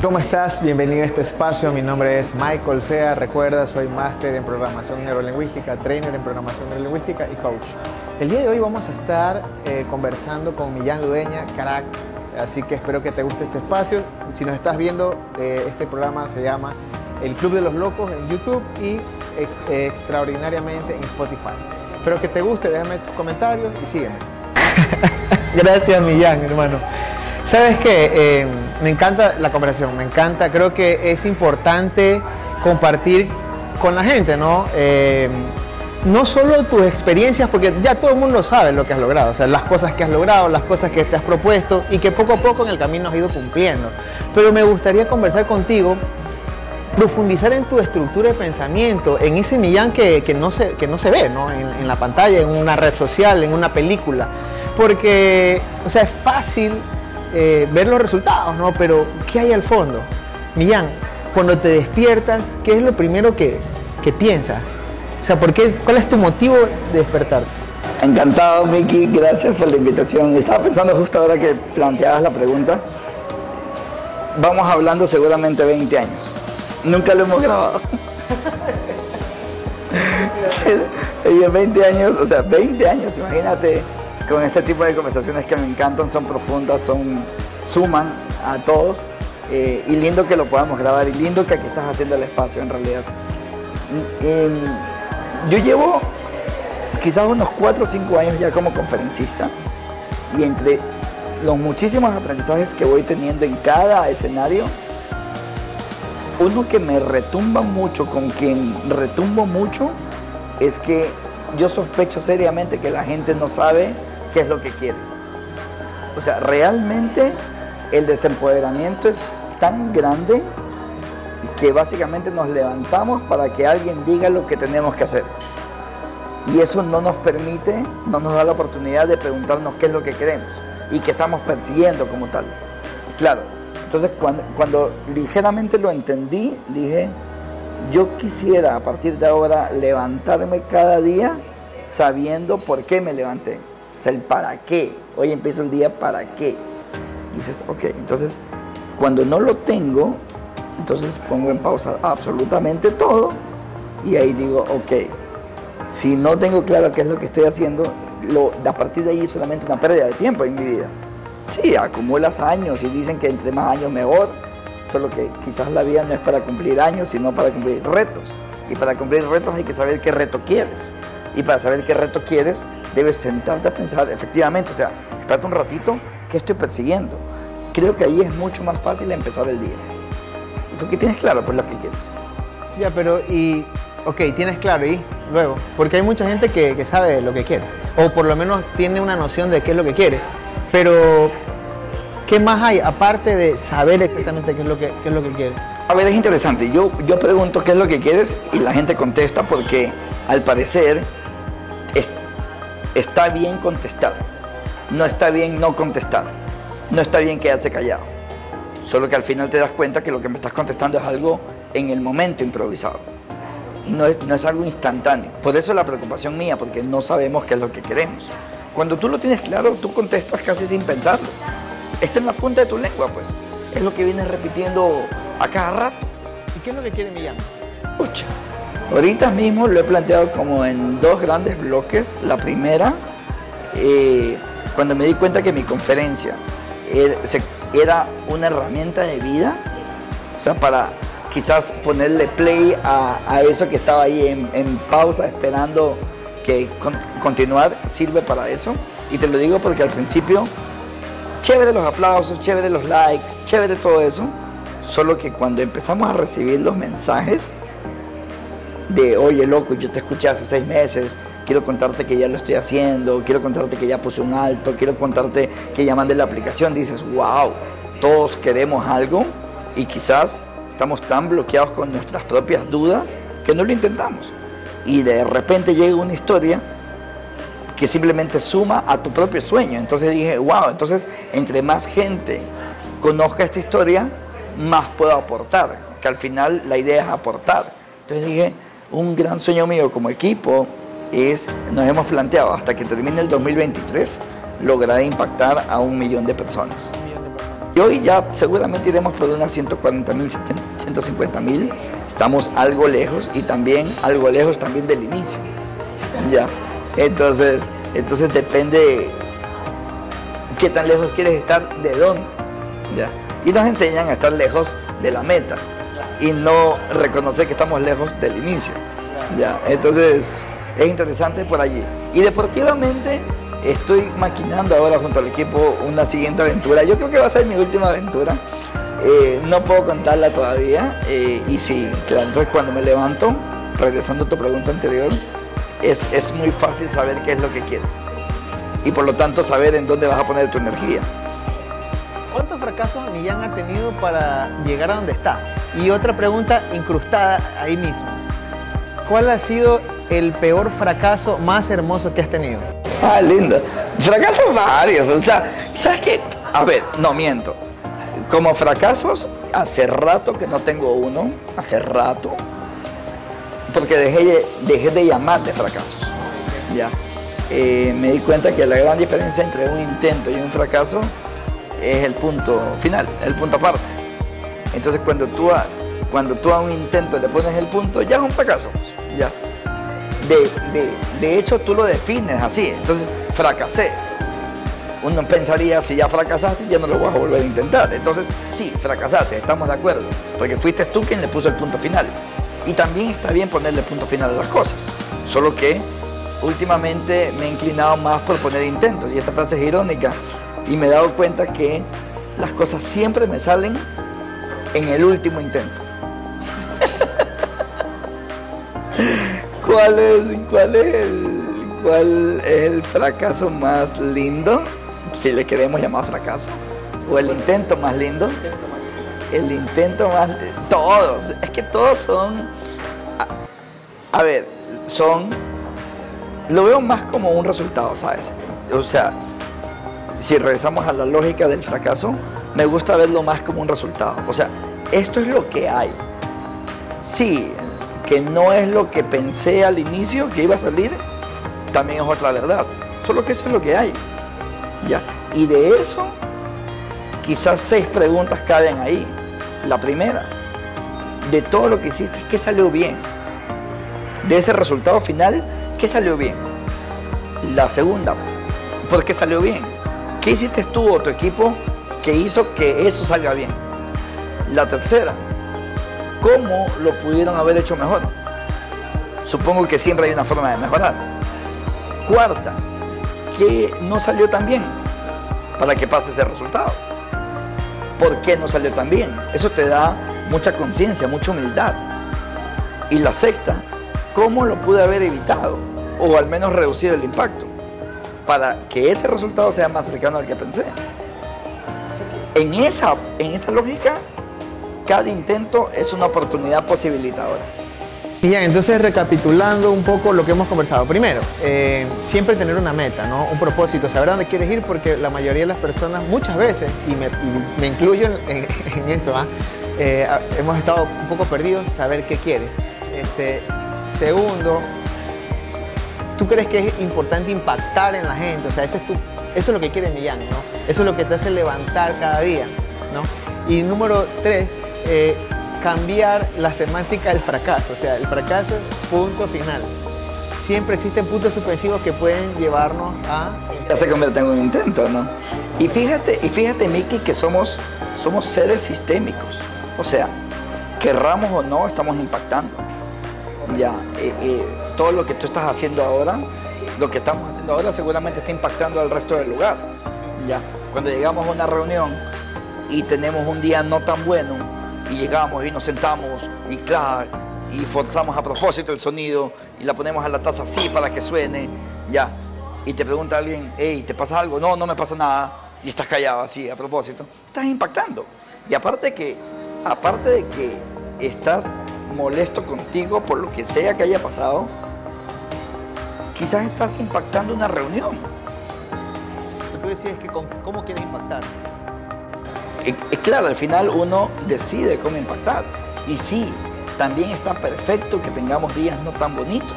¿Cómo estás? Bienvenido a este espacio. Mi nombre es Michael Sea. Recuerda, soy máster en programación neurolingüística, trainer en programación neurolingüística y coach. El día de hoy vamos a estar eh, conversando con Millán Ludeña, crack. Así que espero que te guste este espacio. Si nos estás viendo, eh, este programa se llama El Club de los Locos en YouTube y eh, extraordinariamente en Spotify. Espero que te guste, déjame tus comentarios y sígueme. Gracias, Millán, hermano. Sabes que me encanta la conversación, me encanta, creo que es importante compartir con la gente, ¿no? Eh, no solo tus experiencias, porque ya todo el mundo sabe lo que has logrado, o sea, las cosas que has logrado, las cosas que te has propuesto y que poco a poco en el camino has ido cumpliendo. Pero me gustaría conversar contigo, profundizar en tu estructura de pensamiento, en ese millán que, no, se, que no se ve ¿no? En, en la pantalla, en una red social, en una película. Porque, o sea, es fácil eh, ver los resultados, ¿no? Pero, ¿qué hay al fondo? Millán, cuando te despiertas, ¿qué es lo primero que, piensas? O sea, ¿por qué, ¿cuál es tu motivo de despertar? Encantado, Miki, gracias por la invitación. Estaba pensando justo ahora que planteabas la pregunta. Vamos hablando seguramente 20 años. Nunca lo hemos grabado. y en 20 años, o sea, 20 años, imagínate con este tipo de conversaciones que me encantan, son profundas, son suman a todos. Eh, y lindo que lo podamos grabar y lindo que aquí estás haciendo el espacio en realidad. Em, yo llevo quizás unos 4 o 5 años ya como conferencista y entre los muchísimos aprendizajes que voy teniendo en cada escenario, uno que me retumba mucho, con quien retumbo mucho, es que yo sospecho seriamente que la gente no sabe es lo que quiere. O sea, realmente el desempoderamiento es tan grande que básicamente nos levantamos para que alguien diga lo que tenemos que hacer. Y eso no nos permite, no nos da la oportunidad de preguntarnos qué es lo que queremos y qué estamos persiguiendo como tal. Claro, entonces cuando ligeramente lo entendí, dije, yo quisiera a partir de ahora levantarme cada día sabiendo por qué me levanté. O sea, el para qué. Hoy empiezo el día para qué. dices, ok, entonces cuando no lo tengo, entonces pongo en pausa absolutamente todo y ahí digo, ok, si no tengo claro qué es lo que estoy haciendo, lo, a partir de ahí es solamente una pérdida de tiempo en mi vida. Sí, acumulas años y dicen que entre más años mejor, solo que quizás la vida no es para cumplir años, sino para cumplir retos. Y para cumplir retos hay que saber qué reto quieres. Y para saber qué reto quieres, debes sentarte a pensar, efectivamente, o sea, espérate un ratito, ¿qué estoy persiguiendo? Creo que ahí es mucho más fácil empezar el día. Porque tienes claro por lo que quieres. Ya, pero y, ok, tienes claro y luego, porque hay mucha gente que, sabe lo que quiere, o por lo menos tiene una noción de qué es lo que quiere, pero ¿qué más hay aparte de saber exactamente qué es lo que, qué es lo que quiere? A ver, es interesante. Yo, yo pregunto qué es lo que quieres y la gente contesta porque al parecer está bien contestar, no está bien no contestar, no está bien quedarse callado. Solo que al final te das cuenta que lo que me estás contestando es algo en el momento improvisado. No es, no es algo instantáneo. Por eso la preocupación mía, porque no sabemos qué es lo que queremos. Cuando tú lo tienes claro, tú contestas casi sin pensarlo. Está en la punta de tu lengua, pues. Es lo que vienes repitiendo a cada rato. ¿Y qué es lo que quiere Millán? Pucha, Ahorita mismo lo he planteado como en dos grandes bloques. La primera, eh, cuando me di cuenta que mi conferencia era una herramienta de vida, o sea, para quizás ponerle play a, eso que estaba ahí en, pausa esperando que continuar, sirve para eso. Y te lo digo porque al principio, chévere los aplausos, chévere los likes, chévere todo eso, solo que cuando empezamos a recibir los mensajes, de, oye, loco, yo te escuché hace seis meses, quiero contarte que ya lo estoy haciendo, quiero contarte que ya puse un alto, quiero contarte que ya mandé la aplicación, dices, wow, todos queremos algo y quizás estamos tan bloqueados con nuestras propias dudas que no lo intentamos. Y de repente llega una historia que simplemente suma a tu propio sueño. Entonces dije, wow, entonces entre más gente conozca esta historia, más puedo aportar, que al final la idea es aportar. Entonces dije, un gran sueño mío como equipo es, nos hemos planteado hasta que termine el 2023, lograr impactar a un millón de personas. Y hoy ya seguramente iremos por unas 140 mil, 150 mil. Estamos algo lejos y también algo lejos también del inicio. Ya. Entonces, entonces depende qué tan lejos quieres estar, de dónde. ¿ya? Y nos enseñan a estar lejos de la meta y no reconocer que estamos lejos del inicio. ¿ya? Entonces es interesante por allí. Y deportivamente estoy maquinando ahora junto al equipo una siguiente aventura. Yo creo que va a ser mi última aventura. Eh, no puedo contarla todavía. Eh, y sí, claro, entonces cuando me levanto, regresando a tu pregunta anterior, es, es muy fácil saber qué es lo que quieres y por lo tanto saber en dónde vas a poner tu energía. ¿Cuántos fracasos Millán ha tenido para llegar a donde está? Y otra pregunta incrustada ahí mismo. ¿Cuál ha sido el peor fracaso más hermoso que has tenido? Ah, lindo. Fracasos varios. O sea, ¿sabes qué? A ver, no miento. Como fracasos, hace rato que no tengo uno. Hace rato. Porque dejé, de llamar de fracasos. Ya. Eh, me di cuenta que la gran diferencia entre un intento y un fracaso es el punto final, el punto aparte. Entonces cuando tú a, cuando tú a un intento le pones el punto, ya es un fracaso. Ya. De, hecho, tú lo defines así. Entonces, fracasé. Uno pensaría, si ya fracasaste, ya no lo vas a volver a intentar. Entonces, sí, fracasaste, estamos de acuerdo. Porque fuiste tú quien le puso el punto final. Y también está bien ponerle punto final a las cosas. Solo que últimamente me he inclinado más por poner intentos y esta frase es irónica y me he dado cuenta que las cosas siempre me salen en el último intento. ¿Cuál es, cuál es el, cuál es el fracaso más lindo? Si le queremos llamar fracaso. O el intento más lindo. El intento más... Todos. Es que todos son... a ver, son lo veo más como un resultado, ¿sabes? O sea, si regresamos a la lógica del fracaso, me gusta verlo más como un resultado. O sea, esto es lo que hay. Sí, que no es lo que pensé al inicio que iba a salir, también es otra verdad. Solo que eso es lo que hay. Ya. Y de eso, quizás seis preguntas caben ahí. La primera, de todo lo que hiciste, ¿qué salió bien? De ese resultado final, ¿Qué salió bien? La segunda, ¿por qué salió bien? ¿Qué hiciste tú o tu equipo que hizo que eso salga bien? La tercera, ¿cómo lo pudieron haber hecho mejor? Supongo que siempre hay una forma de mejorar. Cuarta, ¿qué no salió tan bien para que pase ese resultado? ¿Por qué no salió tan bien? Eso te da mucha conciencia, mucha humildad. Y la sexta, ¿cómo lo pude haber evitado? O al menos reducir el impacto para que ese resultado sea más cercano al que pensé. En esa, en esa lógica, cada intento es una oportunidad posibilitadora. Bien, entonces recapitulando un poco lo que hemos conversado. Primero, eh, siempre tener una meta, ¿no? un propósito, saber dónde quieres ir, porque la mayoría de las personas muchas veces, y me, incluyo en, esto, ¿ah? eh, hemos estado un poco perdidos, saber qué quieres. Este, segundo, ¿tú crees que es importante impactar en la gente? O sea, eso es, eso es lo que quiere Millán, ¿no? Eso es lo que te hace levantar cada día, ¿no? Y número tres, eh, cambiar la semántica del fracaso. O sea, el fracaso es punto final. Siempre existen puntos suspensivos que pueden llevarnos a... Ya se convierte en un intento, ¿no? Y fíjate, y fíjate, Miki, que somos, somos seres sistémicos. O sea, querramos o no, estamos impactando. Ya, todo lo que tú estás haciendo ahora, lo que estamos haciendo ahora seguramente está impactando al resto del lugar. Ya, cuando llegamos a una reunión y tenemos un día no tan bueno y llegamos y nos sentamos y claro, y forzamos a propósito el sonido y la ponemos a la taza así para que suene, ya, y te pregunta alguien, hey, ¿te pasa algo? No, no me pasa nada, y estás callado así a propósito, estás impactando. Y aparte que, aparte de que estás molesto contigo por lo que sea que haya pasado, quizás estás impactando una reunión. Tú decías que cómo quieres impactar. claro, al final uno decide cómo impactar. Y sí, también está perfecto que tengamos días no tan bonitos.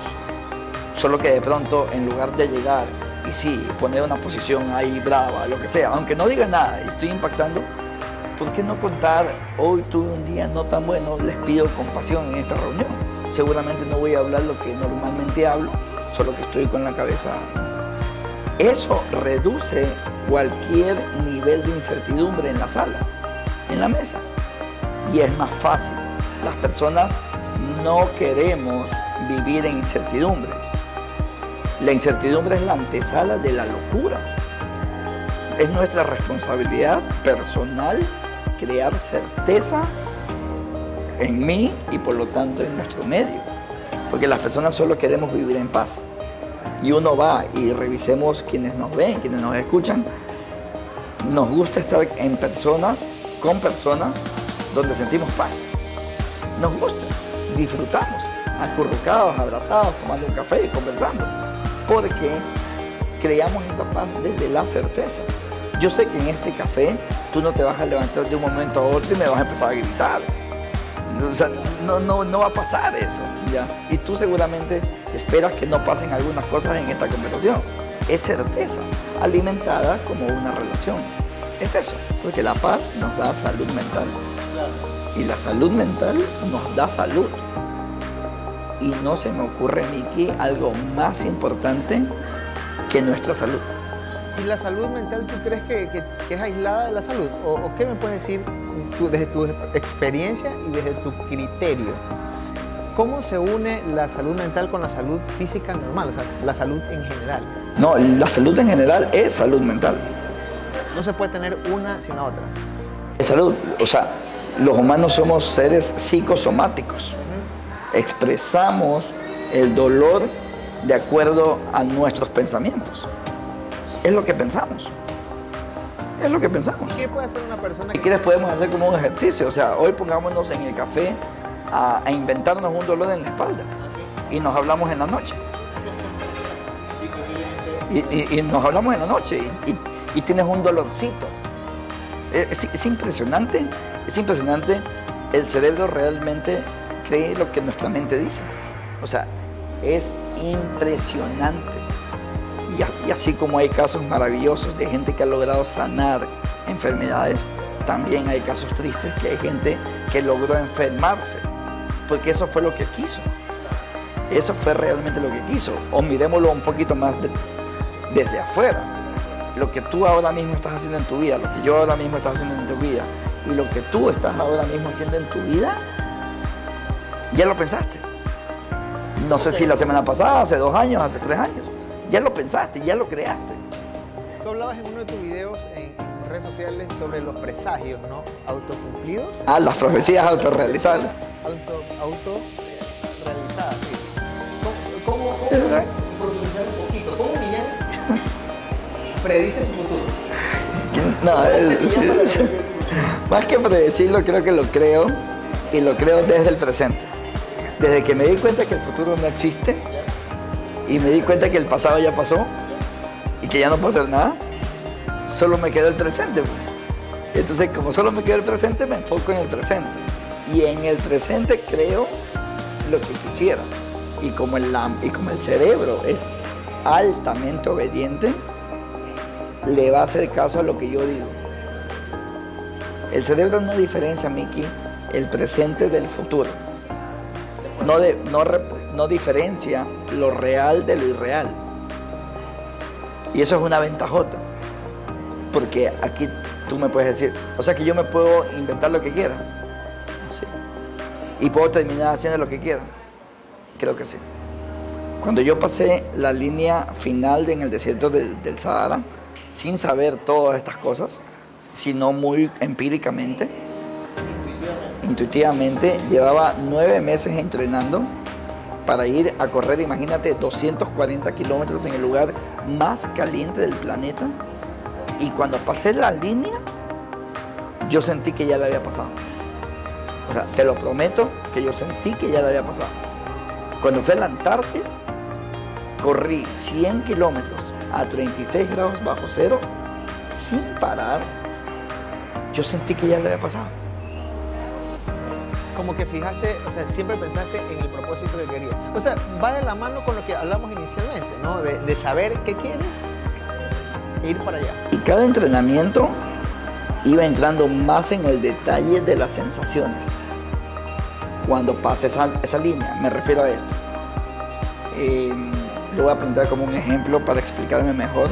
Solo que de pronto, en lugar de llegar y sí, poner una posición ahí brava, lo que sea, aunque no diga nada estoy impactando, ¿por qué no contar, hoy tuve un día no tan bueno, les pido compasión en esta reunión? Seguramente no voy a hablar lo que normalmente hablo, solo que estoy con la cabeza. Eso reduce cualquier nivel de incertidumbre en la sala, en la mesa. Y es más fácil. Las personas no queremos vivir en incertidumbre. La incertidumbre es la antesala de la locura. Es nuestra responsabilidad personal crear certeza en mí y por lo tanto en nuestro medio. Porque las personas solo queremos vivir en paz. Y uno va y revisemos quienes nos ven, quienes nos escuchan. Nos gusta estar en personas, con personas, donde sentimos paz. Nos gusta, disfrutamos, acurrucados, abrazados, tomando un café y conversando. Porque creamos esa paz desde la certeza. Yo sé que en este café tú no te vas a levantar de un momento a otro y me vas a empezar a gritar. O sea, no, no, no va a pasar eso. ¿ya? Y tú seguramente esperas que no pasen algunas cosas en esta conversación. Es certeza, alimentada como una relación. Es eso, porque la paz nos da salud mental. Y la salud mental nos da salud. Y no se me ocurre, Miki, algo más importante que nuestra salud. ¿Y la salud mental tú crees que, es aislada de la salud? ¿O, qué me puedes decir desde tu experiencia y desde tu criterio? ¿Cómo se une la salud mental con la salud física normal, o sea, la salud en general? No, la salud en general es salud mental. No se puede tener una sin la otra. Es salud, o sea, los humanos somos seres psicosomáticos. Expresamos el dolor de acuerdo a nuestros pensamientos. Es lo que pensamos. Es lo que pensamos. ¿Qué puede hacer una persona? Si quieres podemos hacer como un ejercicio. O sea, hoy pongámonos en el café a, inventarnos un dolor en la espalda y nos hablamos en la noche. Y, nos hablamos en la noche y, tienes un dolorcito. Es, es, impresionante, es impresionante. El cerebro realmente cree lo que nuestra mente dice. O sea, es impresionante. Y, así como hay casos maravillosos de gente que ha logrado sanar enfermedades, también hay casos tristes que hay gente que logró enfermarse, porque eso fue lo que quiso. Eso fue realmente lo que quiso. O miremoslo un poquito más desde afuera. Lo que tú ahora mismo estás haciendo en tu vida, lo que yo ahora mismo estoy haciendo en tu vida, y lo que tú estás ahora mismo haciendo en tu vida, ya lo pensaste. No sé si la semana pasada, hace dos años, hace tres años. Ya lo pensaste, ya lo creaste. Tú hablabas en uno de tus videos en redes sociales sobre los presagios, ¿no? Autocumplidos. Ah, las profecías autorrealizadas. Auto, autorrealizadas, sí. ¿Cómo, cómo, cómo profundizar un poquito? ¿Cómo Millán predice su futuro? No, es, más que predecirlo, creo que lo creo y lo creo desde el presente. Desde que me di cuenta que el futuro no existe, y me di cuenta que el pasado ya pasó y que ya no puedo hacer nada, solo me quedó el presente. Entonces, como solo me queda el presente, me enfoco en el presente. Y en el presente creo lo que quisiera. Y como el, y como el cerebro es altamente obediente, le va a hacer caso a lo que yo digo. El cerebro no diferencia, Miki, el presente del futuro. No, de, no, no diferencia lo real de lo irreal. Y eso es una ventajota. Porque aquí tú me puedes decir, o sea que yo me puedo inventar lo que quiera. Sí. Y puedo terminar haciendo lo que quiera. Creo que sí. Cuando yo pasé la línea final en el desierto del, del Sahara, sin saber todas estas cosas, sino muy empíricamente, intuitivamente, llevaba nueve meses entrenando para ir a correr, imagínate, 240 kilómetros en el lugar más caliente del planeta. Y cuando pasé la línea, yo sentí que ya la había pasado. O sea, te lo prometo que yo sentí que ya la había pasado. Cuando fui a la Antártida, corrí 100 kilómetros a 36 grados bajo cero sin parar. Yo sentí que ya la había pasado como que fijaste, o sea, siempre pensaste en el propósito que querías. O sea, va de la mano con lo que hablamos inicialmente, ¿no? De, saber qué quieres e ir para allá. Y cada entrenamiento iba entrando más en el detalle de las sensaciones. Cuando pase esa, línea, me refiero a esto. Eh, lo voy a plantear como un ejemplo para explicarme mejor.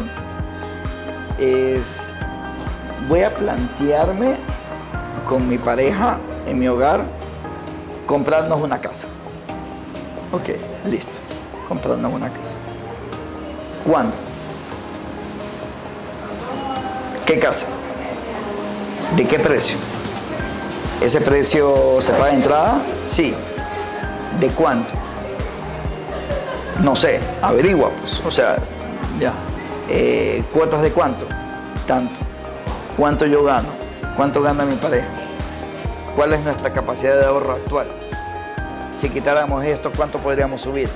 Es, voy a plantearme con mi pareja en mi hogar comprarnos una casa. Ok, listo. Comprarnos una casa. ¿Cuándo? ¿Qué casa? ¿De qué precio? ¿Ese precio se paga de entrada? Sí. ¿De cuánto? No sé, averigua, pues. O sea, ya. Eh, ¿Cuotas de cuánto? Tanto. ¿Cuánto yo gano? ¿Cuánto gana mi pareja? ¿Cuál es nuestra capacidad de ahorro actual? Si quitáramos esto, ¿cuánto podríamos subir?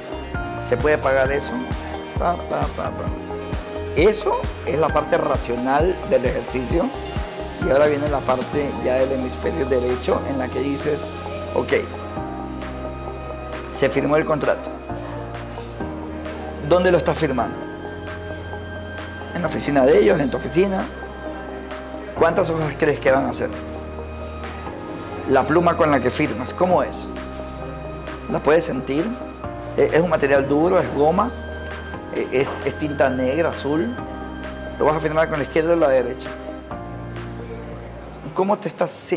¿Se puede pagar eso? Pa, pa, pa, eso es la parte racional del ejercicio y ahora viene la parte ya del hemisferio derecho en la que dices, ok, se firmó el contrato. ¿Dónde lo estás firmando? ¿En la oficina de ellos? ¿En tu oficina? ¿Cuántas hojas crees que van a hacer? La pluma con la que firmas, ¿cómo es? ¿La puedes sentir? ¿Es un material duro? ¿Es goma? ¿Es, tinta negra, azul? ¿Lo vas a firmar con la izquierda o la derecha? ¿Cómo te estás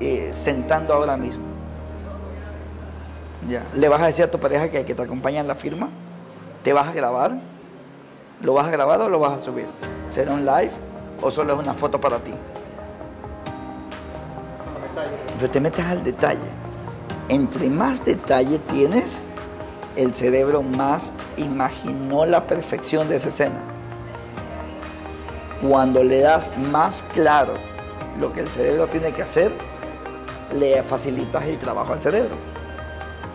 eh, sentando ahora mismo? Ya. ¿Le vas a decir a tu pareja que, que te acompaña en la firma? ¿Te vas a grabar? ¿Lo vas a grabar o lo vas a subir? ¿Será un live o solo es una foto para ti? Pero te metes al detalle. Entre más detalle tienes, el cerebro más imaginó la perfección de esa escena. Cuando le das más claro lo que el cerebro tiene que hacer, le facilitas el trabajo al cerebro.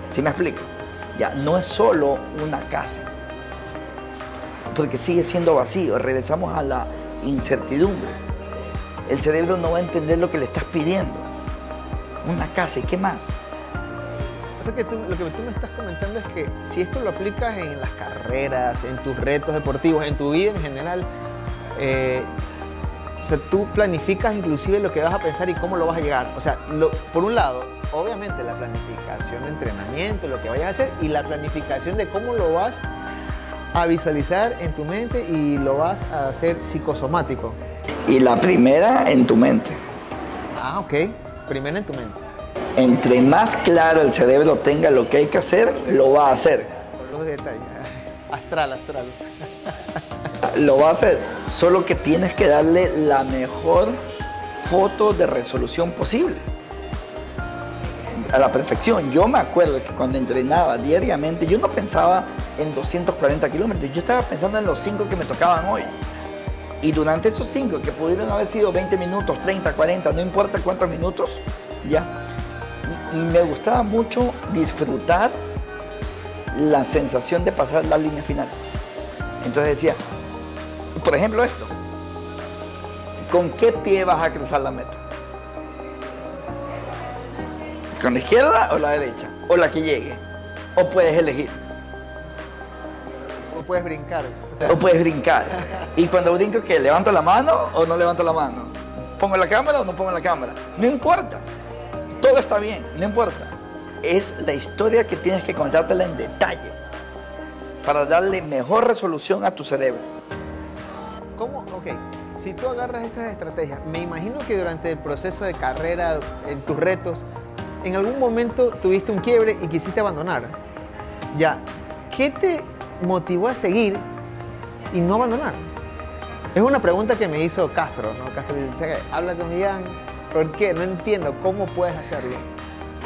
¿Sí me explico? Ya, no es solo una casa, porque sigue siendo vacío. Regresamos a la incertidumbre. El cerebro no va a entender lo que le estás pidiendo. Una casa, ¿y qué más? Lo que tú me estás comentando es que si esto lo aplicas en las carreras, en tus retos deportivos, en tu vida en general, eh, tú planificas inclusive lo que vas a pensar y cómo lo vas a llegar. O sea, por un lado, obviamente la planificación de entrenamiento, lo que vayas a hacer, y la planificación de cómo lo vas a visualizar en tu mente y lo vas a hacer psicosomático. Y la primera en tu mente. Ah, ok. Primera en tu mente entre más claro el cerebro tenga lo que hay que hacer, lo va a hacer. Los detalles. Astral, astral. Lo va a hacer. Solo que tienes que darle la mejor foto de resolución posible. A la perfección. Yo me acuerdo que cuando entrenaba diariamente, yo no pensaba en 240 kilómetros, yo estaba pensando en los 5 que me tocaban hoy. Y durante esos 5, que pudieron haber sido 20 minutos, 30, 40, no importa cuántos minutos, ya me gustaba mucho disfrutar la sensación de pasar la línea final. Entonces decía, por ejemplo esto, ¿con qué pie vas a cruzar la meta? ¿Con la izquierda o la derecha? ¿O la que llegue? ¿O puedes elegir? O puedes brincar. O, puedes brincar. y cuando brinco, ¿qué? ¿Levanto la mano o no levanto la mano? ¿Pongo la cámara o no pongo la cámara? No importa. Todo está bien, no importa. Es la historia que tienes que contártela en detalle para darle mejor resolución a tu cerebro. ¿Cómo? Ok. Si tú agarras estas estrategias, me imagino que durante el proceso de carrera, en tus retos, en algún momento tuviste un quiebre y quisiste abandonar. Ya, ¿qué te motivó a seguir y no abandonar? Es una pregunta que me hizo Castro, ¿no? Castro dice, habla con Ian, ¿Por qué? No entiendo. ¿Cómo puedes hacerlo?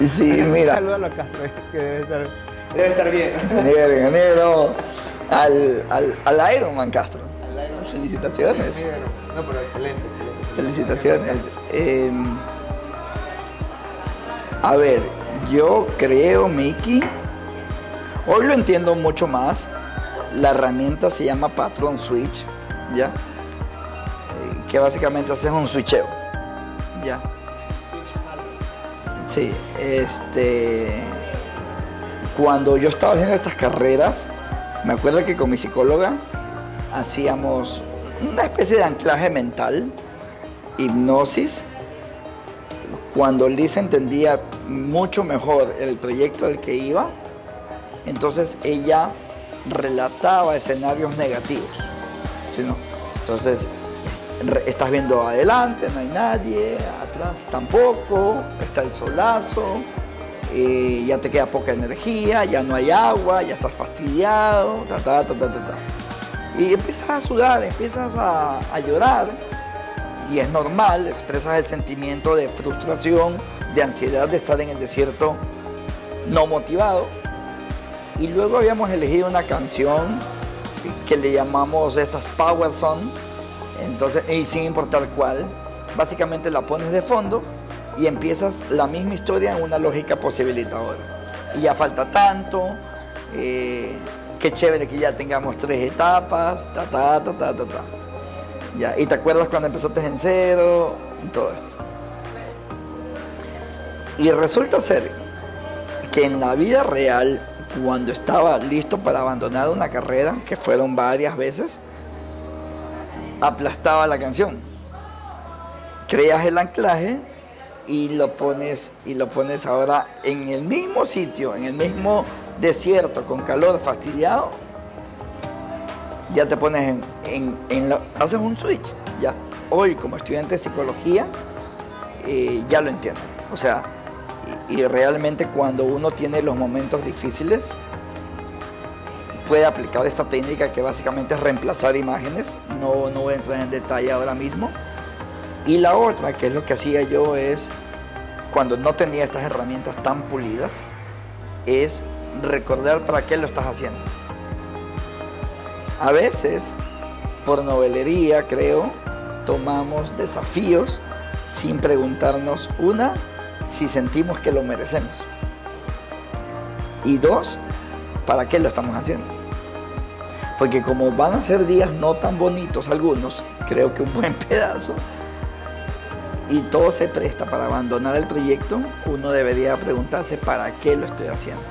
Sí, mira. Salúdalo a Castro, que debe estar, debe estar bien. Negro, negro. Al, al, al Ironman Castro. Al Ironman. Felicitaciones. No, pero excelente, excelente. Felicitaciones. Eh, a ver, yo creo, Mickey, hoy lo entiendo mucho más. La herramienta se llama Patron Switch, ¿ya? Eh, que básicamente haces un switcheo ya. Sí, este. Cuando yo estaba haciendo estas carreras, me acuerdo que con mi psicóloga hacíamos una especie de anclaje mental hipnosis, cuando Lisa entendía mucho mejor el proyecto al que iba, entonces ella relataba escenarios negativos. Entonces, estás viendo adelante, no hay nadie, atrás tampoco, está el solazo, ya te queda poca energía, ya no hay agua, ya estás fastidiado, ta, ta, ta, Y empiezas a sudar, empiezas a, a llorar y es normal, expresas el sentimiento de frustración, de ansiedad de estar en el desierto no motivado. Y luego habíamos elegido una canción que le llamamos estas Power Song, entonces, y sin importar cuál, básicamente la pones de fondo y empiezas la misma historia en una lógica posibilitadora. Y ya falta tanto, eh, qué chévere que ya tengamos tres etapas, ta, ta, ta, ta, ta, ta. Ya, y te acuerdas cuando empezaste en cero, y todo esto. Y resulta ser que en la vida real, cuando estaba listo para abandonar una carrera, que fueron varias veces, aplastaba la canción. Creas el anclaje y lo pones y lo pones ahora en el mismo sitio, en el mismo desierto con calor fastidiado, ya te pones en, en, haces un switch, ya. Hoy como estudiante de psicología eh, ya lo entiendo. O sea, y, realmente cuando uno tiene los momentos difíciles, puede aplicar esta técnica que básicamente es reemplazar imágenes. No, no voy a entrar en detalle ahora mismo. Y la otra, que es lo que hacía yo, es cuando no tenía estas herramientas tan pulidas, es recordar para qué lo estás haciendo. A veces, por novelería, creo, tomamos desafíos sin preguntarnos, una, si sentimos que lo merecemos. Y dos, ¿para qué lo estamos haciendo? Porque como van a ser días no tan bonitos algunos, creo que un buen pedazo, y todo se presta para abandonar el proyecto, uno debería preguntarse para qué lo estoy haciendo.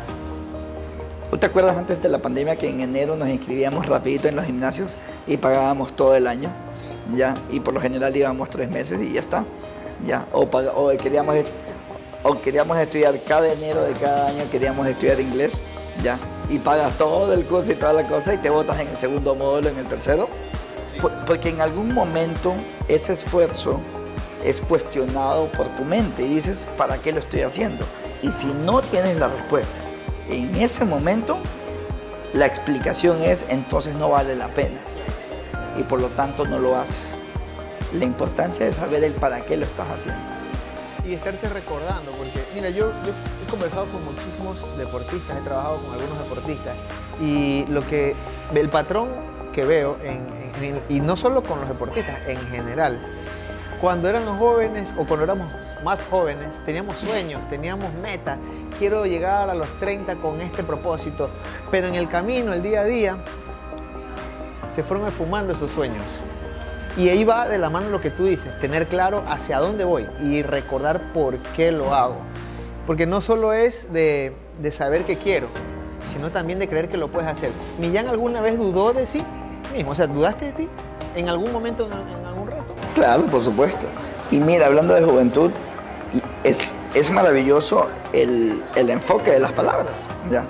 ¿Tú te acuerdas antes de la pandemia que en enero nos inscribíamos rapidito en los gimnasios y pagábamos todo el año? Ya, y por lo general íbamos tres meses y ya está. Ya, o, o, queríamos, o queríamos estudiar cada enero de cada año, queríamos estudiar inglés, ya, y pagas todo el curso y toda la cosa y te botas en el segundo módulo, en el tercero. Porque en algún momento ese esfuerzo es cuestionado por tu mente y dices, ¿para qué lo estoy haciendo? Y si no tienes la respuesta en ese momento, la explicación es, entonces no vale la pena. Y por lo tanto no lo haces. La importancia de saber el para qué lo estás haciendo. Y estarte recordando, porque mira, yo, he conversado con muchísimos deportistas, he trabajado con algunos deportistas, y lo que, el patrón que veo, y no solo con los deportistas, en general, cuando éramos jóvenes o cuando éramos más jóvenes, teníamos sueños, teníamos metas. Quiero llegar a los 30 con este propósito. Pero en el camino, el día a día, se fueron esfumando esos sueños. Y ahí va de la mano lo que tú dices, tener claro hacia dónde voy y recordar por qué lo hago. Porque no solo es de, saber que quiero, sino también de creer que lo puedes hacer. ¿Millán alguna vez dudó de sí mismo? O sea, ¿dudaste de ti en algún momento en algún reto? Claro, por supuesto. Y mira, hablando de juventud, es, es maravilloso el, enfoque de las palabras. ¿ya?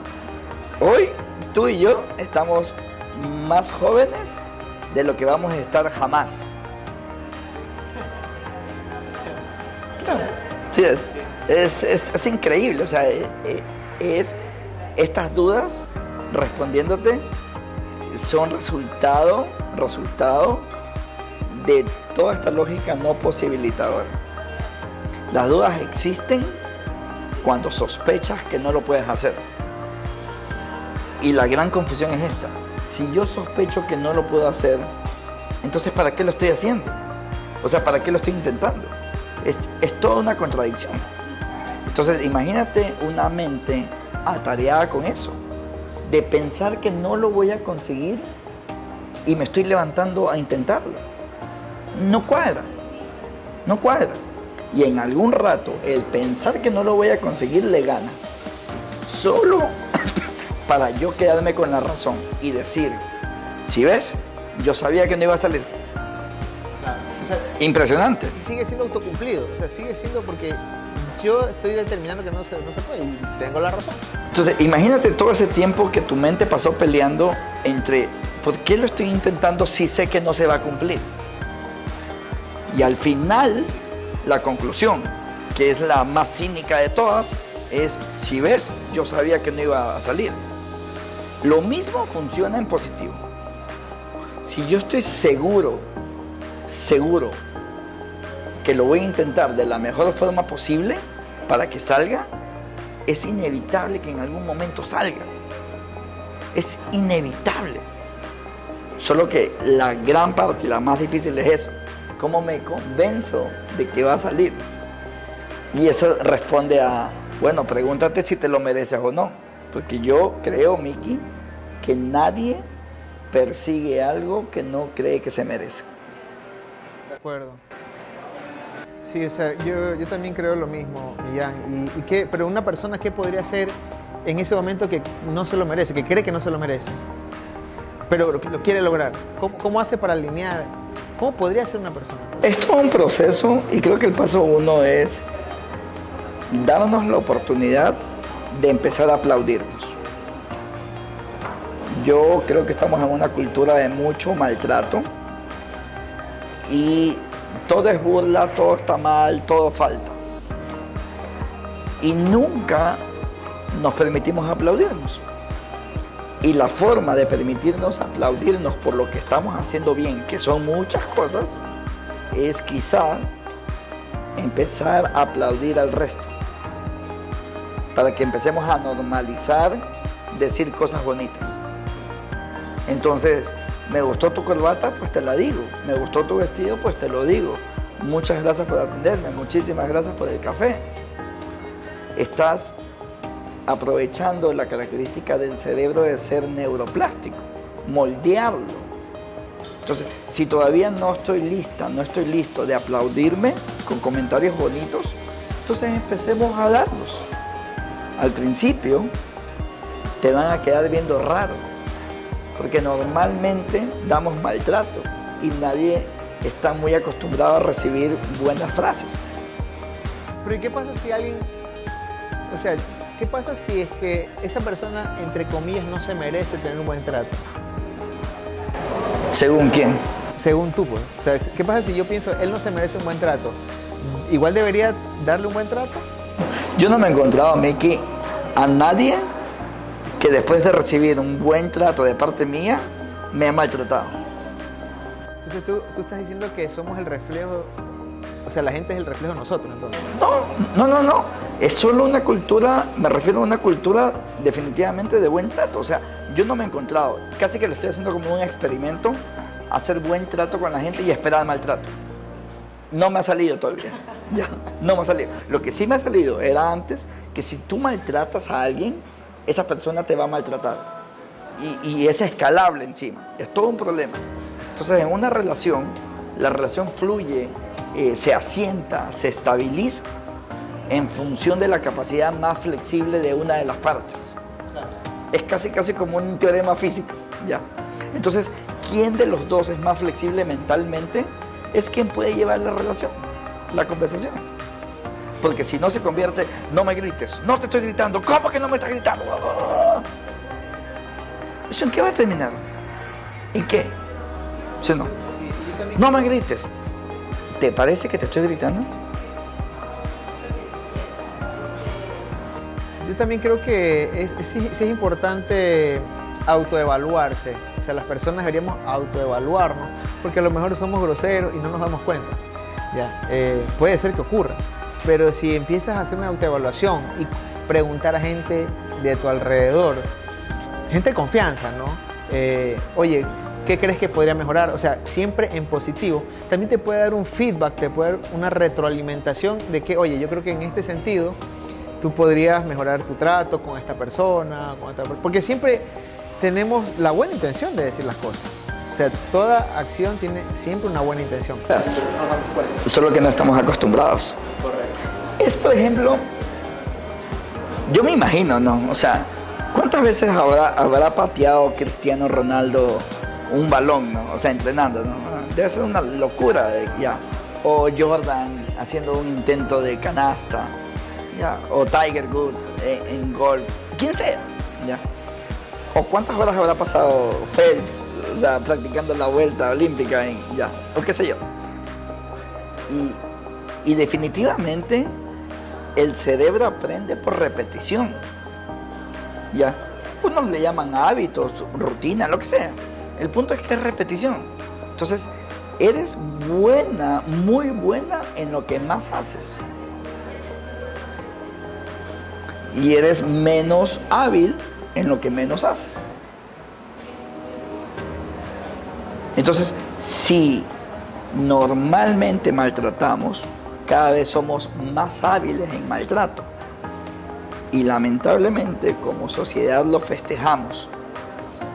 Hoy tú y yo estamos más jóvenes de lo que vamos a estar jamás. Claro. Sí, es, es, increíble. O sea, e, e, es, estas dudas respondiéndote son resultado, resultado de toda esta lógica no posibilitadora. Las dudas existen cuando sospechas que no lo puedes hacer. Y la gran confusión es esta. Si yo sospecho que no lo puedo hacer, entonces ¿para qué lo estoy haciendo? O sea, ¿para qué lo estoy intentando? Es, es toda una contradicción. Entonces, imagínate una mente atareada con eso, de pensar que no lo voy a conseguir y me estoy levantando a intentarlo no cuadra, no cuadra. Y en algún rato el pensar que no lo voy a conseguir le gana. Solo para yo quedarme con la razón y decir, si ves, yo sabía que no iba a salir. Impresionante. Sigue siendo autocumplido, o sea, sigue siendo porque yo estoy determinando que no se, no se puede y tengo la razón. Entonces, imagínate todo ese tiempo que tu mente pasó peleando entre, ¿por qué lo estoy intentando si sé que no se va a cumplir? Y al final, la conclusión, que es la más cínica de todas, es, si ves, yo sabía que no iba a salir. Lo mismo funciona en positivo. Si yo estoy seguro, seguro que lo voy a intentar de la mejor forma posible para que salga, es inevitable que en algún momento salga. Es inevitable. Solo que la gran parte la más difícil es eso. ¿Cómo me convenzo de que va a salir? Y eso responde a, bueno, pregúntate si te lo mereces o no. Porque yo creo, Miki, que nadie persigue algo que no cree que se merece. De acuerdo. Sí, o sea, yo, yo también creo lo mismo, Millán. Y, y qué- pero una persona, ¿qué podría hacer en ese momento que no se lo merece, que cree que no se lo merece? Pero lo, quiere lograr. ¿Cómo, cómo hace para alinear? ¿Cómo podría ser una persona? Es todo un proceso y creo que el paso uno es darnos la oportunidad de empezar a aplaudirnos. Yo creo que estamos en una cultura de mucho maltrato y todo es burla, todo está mal, todo falta. Y nunca nos permitimos aplaudirnos. Y la forma de permitirnos aplaudirnos por lo que estamos haciendo bien, que son muchas cosas, es quizá empezar a aplaudir al resto. Para que empecemos a normalizar decir cosas bonitas. Entonces, me gustó tu corbata, pues te la digo. Me gustó tu vestido, pues te lo digo. Muchas gracias por atenderme, muchísimas gracias por el café. Estás aprovechando la característica del cerebro de ser neuroplástico, moldearlo. Entonces, si todavía no estoy lista, no estoy listo de aplaudirme con comentarios bonitos, entonces empecemos a darlos. Al principio te van a quedar viendo raro, porque normalmente damos maltrato y nadie está muy acostumbrado a recibir buenas frases. Pero ¿y qué pasa si alguien, o sea, qué pasa si es que esa persona, entre comillas, no se merece tener un buen trato? ¿Según quién? Según tú, pues. O sea, ¿qué pasa si yo pienso, él no se merece un buen trato? ¿Igual debería darle un buen trato? Yo no me he encontrado, Mickey, a nadie que después de recibir un buen trato de parte mía me ha maltratado. Entonces tú, tú estás diciendo que somos el reflejo, o sea, la gente es el reflejo de nosotros, entonces. No, no, no, no. Es solo una cultura, me refiero a una cultura definitivamente de buen trato. O sea, yo no me he encontrado, casi que lo estoy haciendo como un experimento, hacer buen trato con la gente y esperar maltrato. No me ha salido todavía. Ya, no me ha salido. Lo que sí me ha salido era antes que si tú maltratas a alguien, esa persona te va a maltratar. Y, y es escalable encima. Es todo un problema. Entonces, en una relación, la relación fluye, eh, se asienta, se estabiliza en función de la capacidad más flexible de una de las partes. Es casi, casi como un teorema físico. ¿ya? Entonces, ¿quién de los dos es más flexible mentalmente? Es quien puede llevar la relación, la conversación. Porque si no se convierte, no me grites, no te estoy gritando, ¿cómo que no me estás gritando? ¿Eso en qué va a terminar? ¿En qué? ¿Sí o no? No me grites. ¿Te parece que te estoy gritando? Yo también creo que es, es- es importante autoevaluarse. O sea, las personas deberíamos autoevaluarnos, porque a lo mejor somos groseros y no nos damos cuenta. Ya, eh, puede ser que ocurra. Pero si empiezas a hacer una autoevaluación y preguntar a gente de tu alrededor, gente de confianza, ¿no? Eh, Oye, ¿qué crees que podría mejorar? O sea, siempre en positivo. También te puede dar un feedback, te puede dar una retroalimentación de que, oye, yo creo que en este sentido tú podrías mejorar tu trato con esta persona, con esta per- Porque siempre tenemos la buena intención de decir las cosas. O sea, toda acción tiene siempre una buena intención. Solo que no estamos acostumbrados. Es, por ejemplo, yo me imagino, ¿no? O sea, ¿cuántas veces habrá, habrá pateado Cristiano Ronaldo un balón, ¿no? O sea, entrenando, ¿no? debe ser una locura de, ya. O Jordan haciendo un intento de canasta, ya. O Tiger Woods en, en golf, quien sea, ya. O cuántas horas habrá pasado Phelps, o sea, practicando la vuelta olímpica en, ya, o qué sé yo. Y, definitivamente el cerebro aprende por repetición. Ya. Unos le llaman hábitos, rutina, lo que sea. El punto es que es repetición. Entonces, eres buena, muy buena en lo que más haces. Y eres menos hábil en lo que menos haces. Entonces, si normalmente maltratamos, cada vez somos más hábiles en maltrato. Y lamentablemente como sociedad lo festejamos.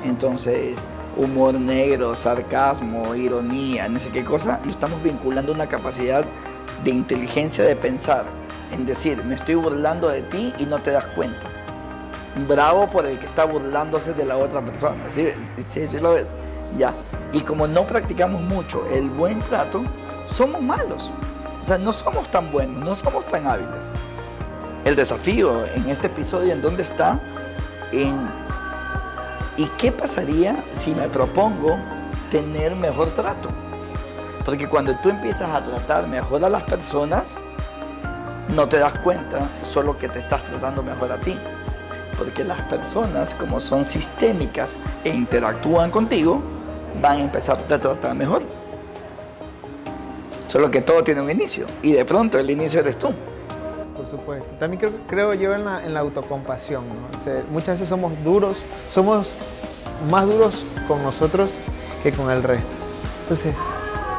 Entonces, humor negro, sarcasmo, ironía, no sé qué cosa, lo estamos vinculando a una capacidad de inteligencia de pensar, en decir, me estoy burlando de ti y no te das cuenta. Bravo por el que está burlándose de la otra persona, ¿sí? ¿Sí, sí lo ves? Y como no practicamos mucho el buen trato, somos malos. O sea, no somos tan buenos, no somos tan hábiles. El desafío en este episodio, ¿en dónde está? En ¿y qué pasaría si me propongo tener mejor trato? Porque cuando tú empiezas a tratar mejor a las personas, no te das cuenta solo que te estás tratando mejor a ti. Porque las personas, como son sistémicas e interactúan contigo, van a empezar a tratar mejor. Solo que todo tiene un inicio y de pronto el inicio eres tú. Por supuesto. También creo, creo yo en la, en la autocompasión. ¿no? O sea, muchas veces somos duros, somos más duros con nosotros que con el resto. Entonces,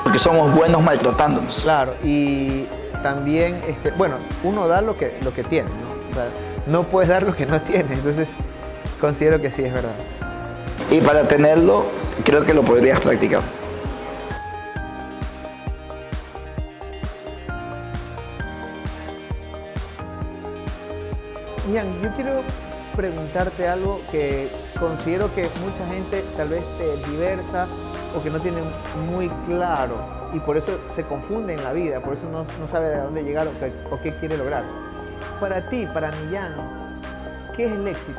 Porque somos buenos maltratándonos. claro, y también, este, bueno, uno da lo que, lo que tiene, ¿no? O sea, no puedes dar lo que no tienes. Entonces, considero que sí es verdad. Y para tenerlo, creo que lo podrías practicar. Ian, yo quiero preguntarte algo que considero que mucha gente tal vez eh, diversa o que no tiene muy claro y por eso se confunde en la vida, por eso no, no sabe de dónde llegar o qué, o qué quiere lograr. Para ti, para Millán, ¿qué es el éxito?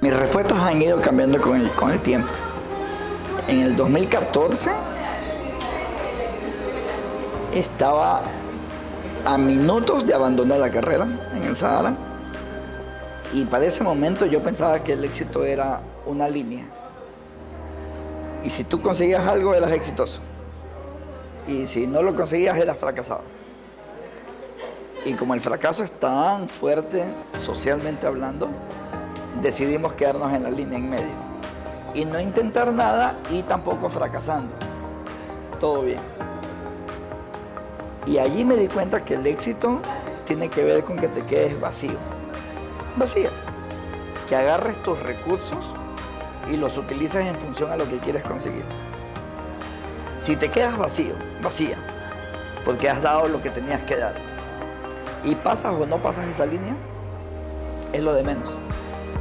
Mis respuestas han ido cambiando con el, con el tiempo. En el 2014 estaba a minutos de abandonar la carrera en el Sahara y para ese momento yo pensaba que el éxito era una línea. Y si tú conseguías algo eras exitoso. Y si no lo conseguías eras fracasado. Y como el fracaso es tan fuerte socialmente hablando, decidimos quedarnos en la línea en medio. Y no intentar nada y tampoco fracasando. Todo bien. Y allí me di cuenta que el éxito tiene que ver con que te quedes vacío. Vacía. Que agarres tus recursos y los utilices en función a lo que quieres conseguir. Si te quedas vacío, vacía, porque has dado lo que tenías que dar, y pasas o no pasas esa línea, es lo de menos.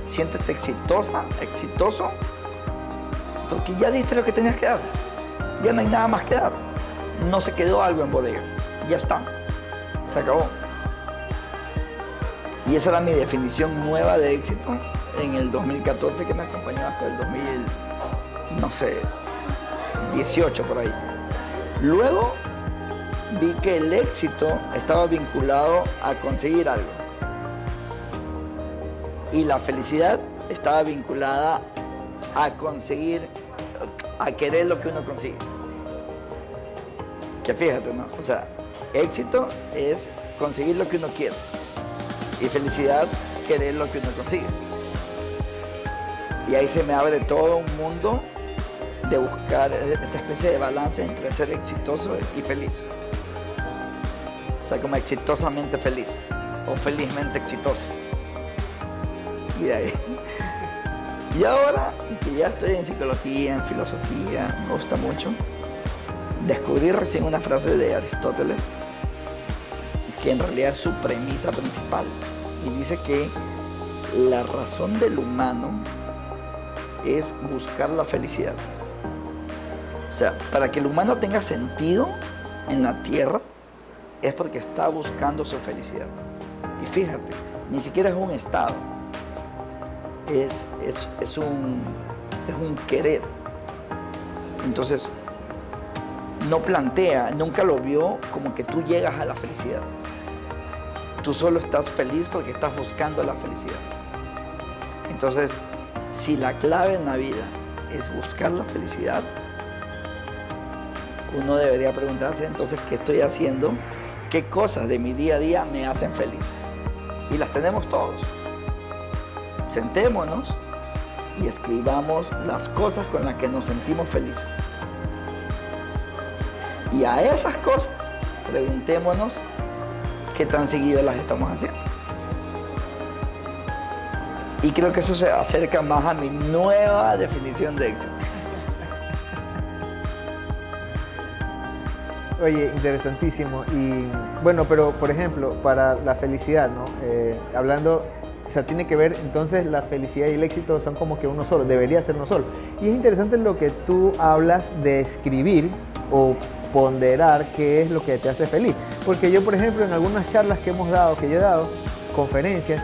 Siéntete exitosa, exitoso, porque ya diste lo que tenías que dar. Ya no hay nada más que dar. No se quedó algo en bodega. Ya está. Se acabó. Y esa era mi definición nueva de éxito en el 2014 que me acompañó hasta el 2000, no sé, 18 por ahí. Luego vi que el éxito estaba vinculado a conseguir algo. Y la felicidad estaba vinculada a conseguir, a querer lo que uno consigue. Que fíjate, ¿no? O sea, éxito es conseguir lo que uno quiere. Y felicidad, querer lo que uno consigue. Y ahí se me abre todo un mundo de buscar esta especie de balance entre ser exitoso y feliz. O sea, como exitosamente feliz o felizmente exitoso. Y ahí. Y ahora que ya estoy en psicología, en filosofía, me gusta mucho, descubrí recién una frase de Aristóteles que en realidad es su premisa principal. Y dice que la razón del humano es buscar la felicidad. O sea, para que el humano tenga sentido en la tierra es porque está buscando su felicidad. Y fíjate, ni siquiera es un estado, es, es, un, es un querer. Entonces, no plantea, nunca lo vio como que tú llegas a la felicidad. Tú solo estás feliz porque estás buscando la felicidad. Entonces, si la clave en la vida es buscar la felicidad, uno debería preguntarse entonces qué estoy haciendo, qué cosas de mi día a día me hacen feliz. Y las tenemos todos. Sentémonos y escribamos las cosas con las que nos sentimos felices. Y a esas cosas preguntémonos qué tan seguido las estamos haciendo. Y creo que eso se acerca más a mi nueva definición de éxito. Oye, interesantísimo. Y bueno, pero por ejemplo, para la felicidad, ¿no? Eh, hablando, o sea, tiene que ver, entonces la felicidad y el éxito son como que uno solo, debería ser uno solo. Y es interesante lo que tú hablas de escribir o ponderar qué es lo que te hace feliz. Porque yo, por ejemplo, en algunas charlas que hemos dado, que yo he dado, conferencias,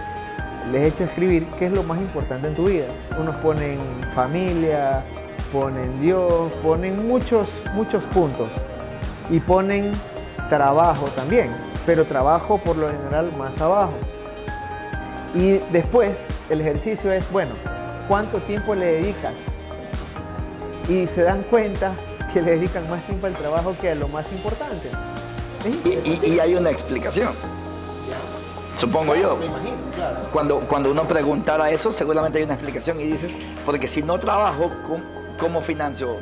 les he hecho escribir qué es lo más importante en tu vida. Unos ponen familia, ponen Dios, ponen muchos, muchos puntos y ponen trabajo también, pero trabajo por lo general más abajo. Y después el ejercicio es, bueno, ¿cuánto tiempo le dedicas? Y se dan cuenta que le dedican más tiempo al trabajo que a lo más importante. Y, hay una explicación. Supongo yo. Me imagino, claro. Cuando, cuando uno preguntara eso, seguramente hay una explicación y dices, porque si no trabajo, ¿cómo, cómo financio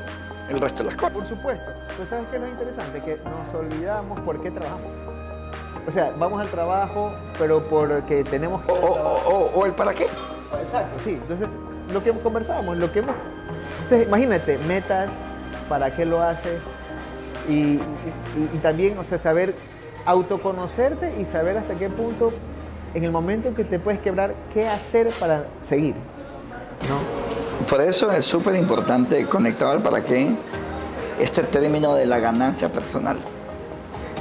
el resto de las cosas. Por supuesto. Pues sabes qué es lo interesante, que nos olvidamos por qué trabajamos. O sea, vamos al trabajo, pero porque tenemos que... O, el para qué. Exacto, sí. Entonces, lo que conversamos, lo que hemos... Entonces, imagínate, metas, para qué lo haces, y, también, o sea, saber autoconocerte y saber hasta qué punto, en el momento en que te puedes quebrar, qué hacer para seguir, ¿no? Por eso es súper importante conectar al para qué este término de la ganancia personal.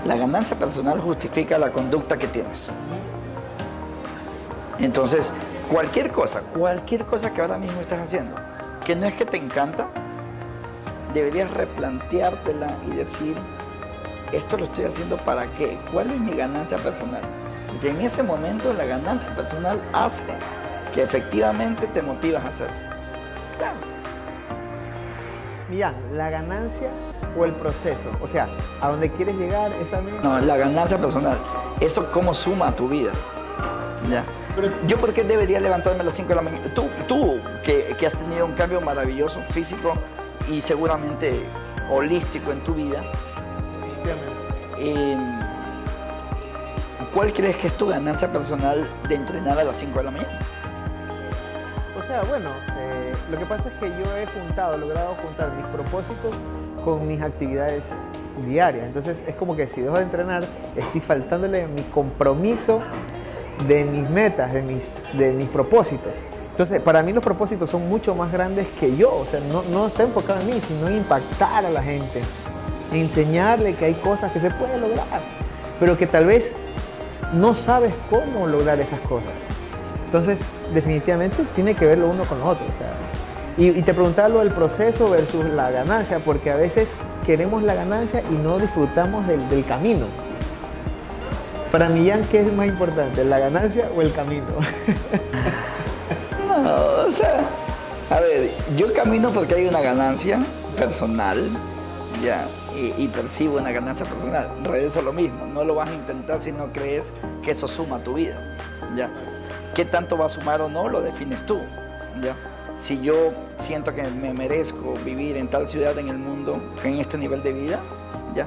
La ganancia personal justifica la conducta que tienes. Entonces, cualquier cosa, cualquier cosa que ahora mismo estás haciendo, que no es que te encanta, deberías replanteártela y decir, esto lo estoy haciendo para qué, cuál es mi ganancia personal. Porque en ese momento la ganancia personal hace que efectivamente te motivas a hacerlo. Millán, ¿la ganancia o el proceso? O sea, ¿a dónde quieres llegar esa misma? No, la ganancia personal. Eso cómo suma a tu vida. Ya. Yo por qué debería levantarme a las 5 de la mañana. Tú, tú que, has tenido un cambio maravilloso físico y seguramente holístico en tu vida. Eh, ¿Cuál crees que es tu ganancia personal de entrenar a las 5 de la mañana? O sea, bueno, lo que pasa es que yo he juntado, logrado juntar mis propósitos con mis actividades diarias. Entonces es como que si dejo de entrenar, estoy faltándole mi compromiso de mis metas, de mis, de mis propósitos. Entonces, para mí los propósitos son mucho más grandes que yo. O sea, no, no está enfocado en mí, sino en impactar a la gente. Enseñarle que hay cosas que se pueden lograr, pero que tal vez no sabes cómo lograr esas cosas. Entonces, definitivamente tiene que ver lo uno con lo otro. y, te preguntaba lo del proceso versus la ganancia, porque a veces queremos la ganancia y no disfrutamos del, camino. Para Millán, ¿qué es más importante, la ganancia o el camino? no, o sea, a ver, yo camino porque hay una ganancia personal, ya, y, y, percibo una ganancia personal. Regreso lo mismo, no lo vas a intentar si no crees que eso suma a tu vida, ya. ¿Qué tanto va a sumar o no? Lo defines tú. ¿ya? Si yo siento que me merezco vivir en tal ciudad en el mundo, en este nivel de vida, ¿ya?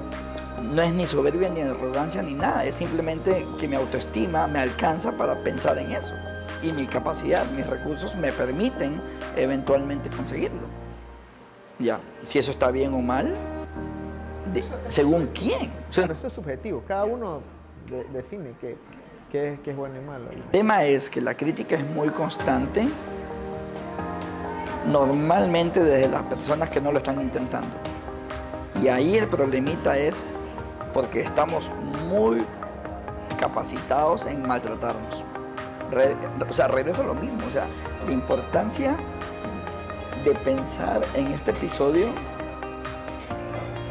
no es ni soberbia ni arrogancia ni nada, es simplemente que mi autoestima me alcanza para pensar en eso. Y mi capacidad, mis recursos me permiten eventualmente conseguirlo. Ya, si eso está bien o mal, según quién. eso es subjetivo, cada uno define que qué, es bueno y malo. El tema es que la crítica es muy constante, normalmente desde las personas que no lo están intentando. Y ahí el problemita es porque estamos muy capacitados en maltratarnos. o sea, regreso a lo mismo, o sea, la importancia de pensar en este episodio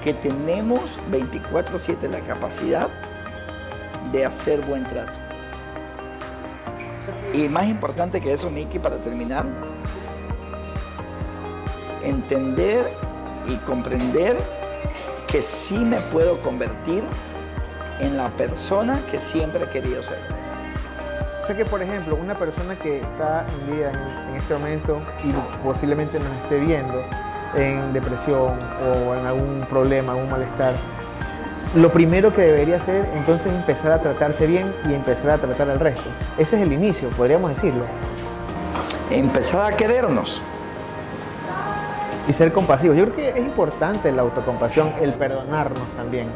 que tenemos 24/7 la capacidad de hacer buen trato. Y más importante que eso, Miki, para terminar, entender y comprender que sí me puedo convertir en la persona que siempre he querido ser. O sea que, por ejemplo, una persona que está en vida en, este momento y posiblemente nos esté viendo en depresión o en algún problema, algún malestar, lo primero que debería hacer entonces es empezar a tratarse bien y empezar a tratar al resto. Ese es el inicio, podríamos decirlo. Empezar a querernos. Y ser compasivos. Yo creo que es importante la autocompasión, el perdonarnos también.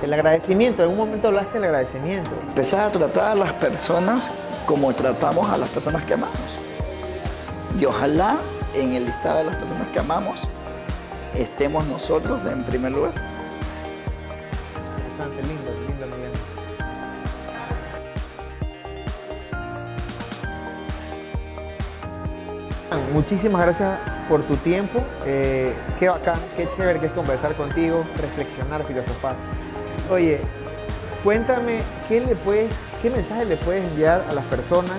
El agradecimiento, en algún momento hablaste del agradecimiento. Empezar a tratar a las personas como tratamos a las personas que amamos. Y ojalá en el listado de las personas que amamos estemos nosotros en primer lugar. Lindo, lindo, Miguel. Muchísimas gracias por tu tiempo. Eh, qué bacán, qué chévere que es conversar contigo, reflexionar, filosofar. Oye, cuéntame qué le puedes, qué mensaje le puedes enviar a las personas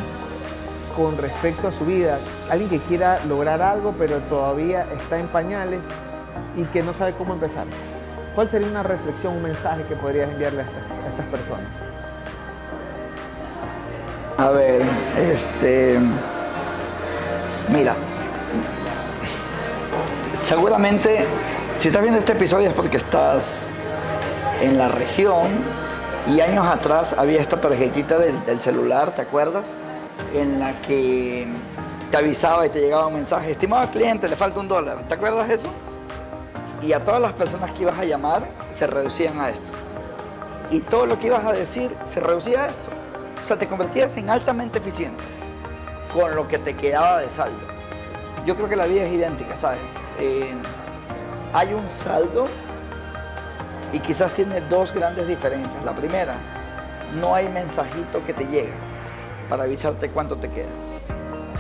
con respecto a su vida. Alguien que quiera lograr algo, pero todavía está en pañales y que no sabe cómo empezar. ¿Cuál sería una reflexión, un mensaje que podrías enviarle a estas, personas? A ver, este. Mira, seguramente si estás viendo este episodio es porque estás en la región y años atrás había esta tarjetita del, del celular, ¿te acuerdas? En la que te avisaba y te llegaba un mensaje, estimado cliente, le falta un dólar, ¿te acuerdas eso? Y a todas las personas que ibas a llamar se reducían a esto. Y todo lo que ibas a decir se reducía a esto. O sea, te convertías en altamente eficiente con lo que te quedaba de saldo. Yo creo que la vida es idéntica, ¿sabes? Eh, hay un saldo y quizás tiene dos grandes diferencias. La primera, no hay mensajito que te llegue para avisarte cuánto te queda.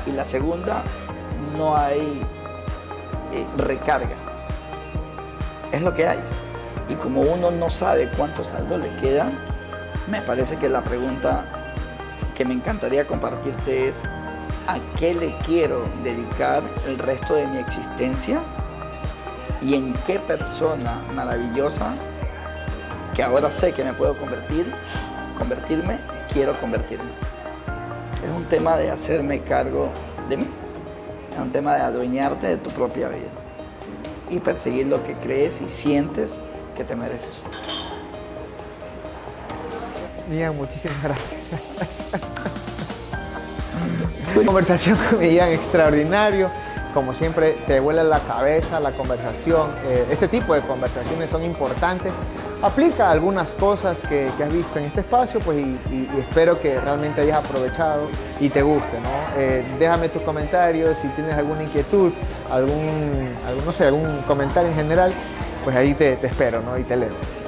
Y la segunda, no hay eh, recarga es lo que hay. Y como uno no sabe cuánto saldo le queda, me parece que la pregunta que me encantaría compartirte es, ¿a qué le quiero dedicar el resto de mi existencia? ¿Y en qué persona maravillosa que ahora sé que me puedo convertir, convertirme, quiero convertirme? Es un tema de hacerme cargo de mí, es un tema de adueñarte de tu propia vida y perseguir lo que crees y sientes que te mereces. Millán, muchísimas gracias. conversación con Millán extraordinario. Como siempre, te vuela la cabeza la conversación. Eh, este tipo de conversaciones son importantes aplica algunas cosas que, has visto en este espacio pues, y, espero que realmente hayas aprovechado y te guste. ¿no? Eh, déjame tus comentarios, si tienes alguna inquietud, algún, no sé, algún comentario en general, pues ahí te, te espero ¿no? y te leo.